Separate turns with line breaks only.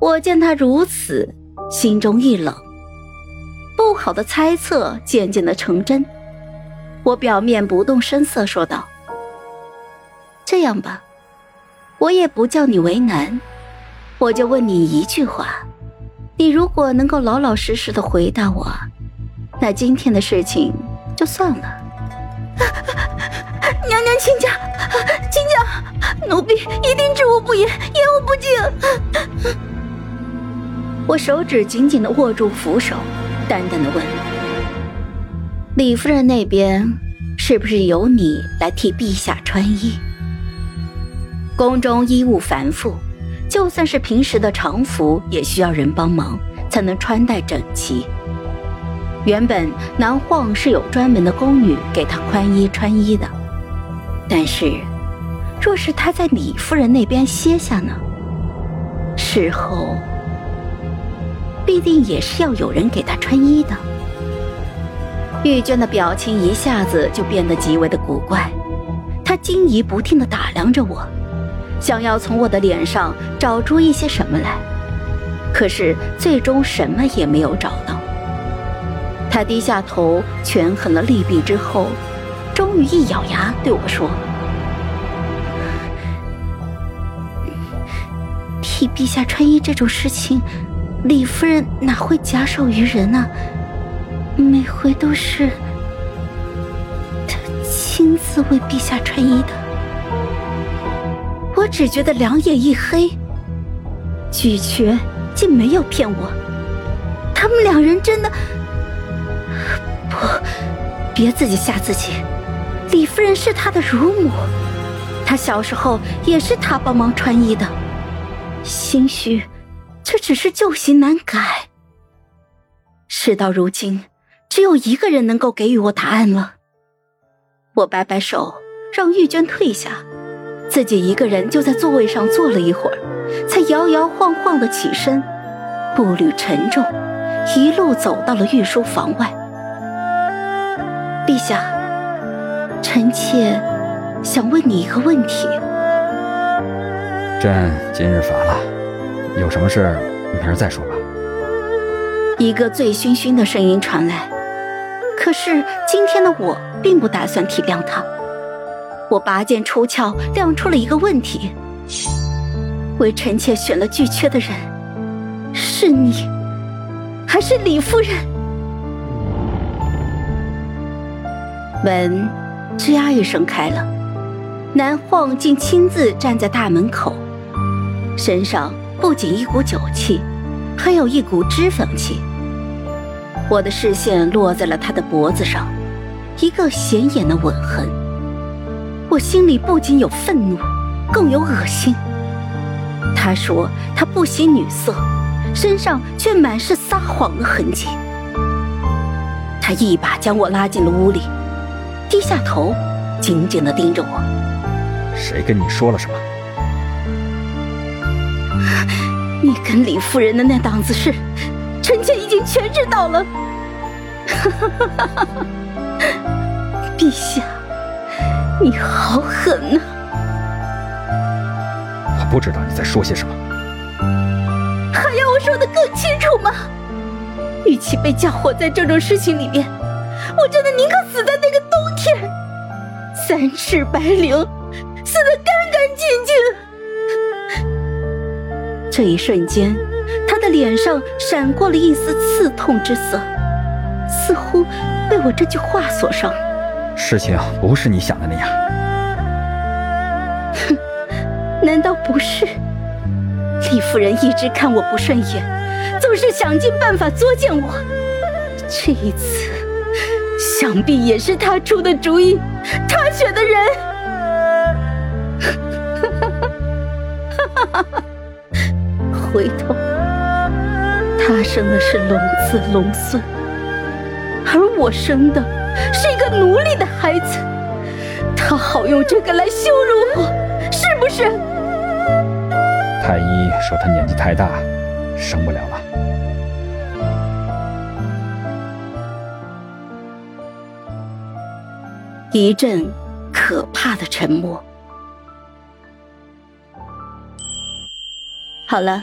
我见他如此，心中一冷，不好的猜测渐渐的成真。我表面不动声色说道：“这样吧，我也不叫你为难，我就问你一句话，你如果能够老老实实的回答我，那今天的事情就算了。”
娘娘请讲，请讲，奴婢一定知无不言，言无不尽。
我手指紧紧的握住扶手，淡淡的问：“李夫人那边是不是由你来替陛下穿衣？宫中衣物繁复，就算是平时的常服，也需要人帮忙才能穿戴整齐。原本南晃是有专门的宫女给他宽衣穿衣的。”但是，若是他在李夫人那边歇下呢？事后必定也是要有人给他穿衣的。玉娟的表情一下子就变得极为的古怪，她惊疑不定的打量着我，想要从我的脸上找出一些什么来，可是最终什么也没有找到。她低下头，权衡了利弊之后。终于一咬牙对我说：“替陛下穿衣这种事情，李夫人哪会假手于人呢？每回都是她亲自为陛下穿衣的。”我只觉得两眼一黑，拒绝竟没有骗我，他们两人真的不，别自己吓自己。李夫人是他的乳母，他小时候也是他帮忙穿衣的，兴许只是旧习难改。事到如今，只有一个人能够给予我答案了。我摆摆手，让玉娟退下，自己一个人就在座位上坐了一会儿，才摇摇晃晃的起身，步履沉重，一路走到了御书房外。陛下。臣妾想问你一个问题。
朕今日乏了，有什么事明儿再说吧。
一个醉醺醺的声音传来，可是今天的我并不打算体谅他。我拔剑出鞘，亮出了一个问题：为臣妾选了巨阙的人，是你，还是李夫人？门。吱呀一声开了，南晃竟亲自站在大门口，身上不仅一股酒气，还有一股脂粉气。我的视线落在了他的脖子上，一个显眼的吻痕。我心里不仅有愤怒，更有恶心。他说他不喜女色，身上却满是撒谎的痕迹。他一把将我拉进了屋里。低下头，紧紧的盯着我。
谁跟你说了什么？
你跟李夫人的那档子事，臣妾已经全知道了。陛下，你好狠呐！
我不知道你在说些什么。
还要我说的更清楚吗？与其被嫁祸在这种事情里面，我真的宁可死在那个冬天，三尺白绫，
这一瞬间，他的脸上闪过了一丝刺痛之色，似乎被我这句话所伤。
事情不是你想的那样。
哼，难道不是？李夫人一直看我不顺眼，总是想尽办法作践我。这一次。想必也是她出的主意，她选的人。回头，他生的是龙子龙孙，而我生的是一个奴隶的孩子，他好用这个来羞辱我，是不是？
太医说他年纪太大，生不了了。
一阵可怕的沉默。好了，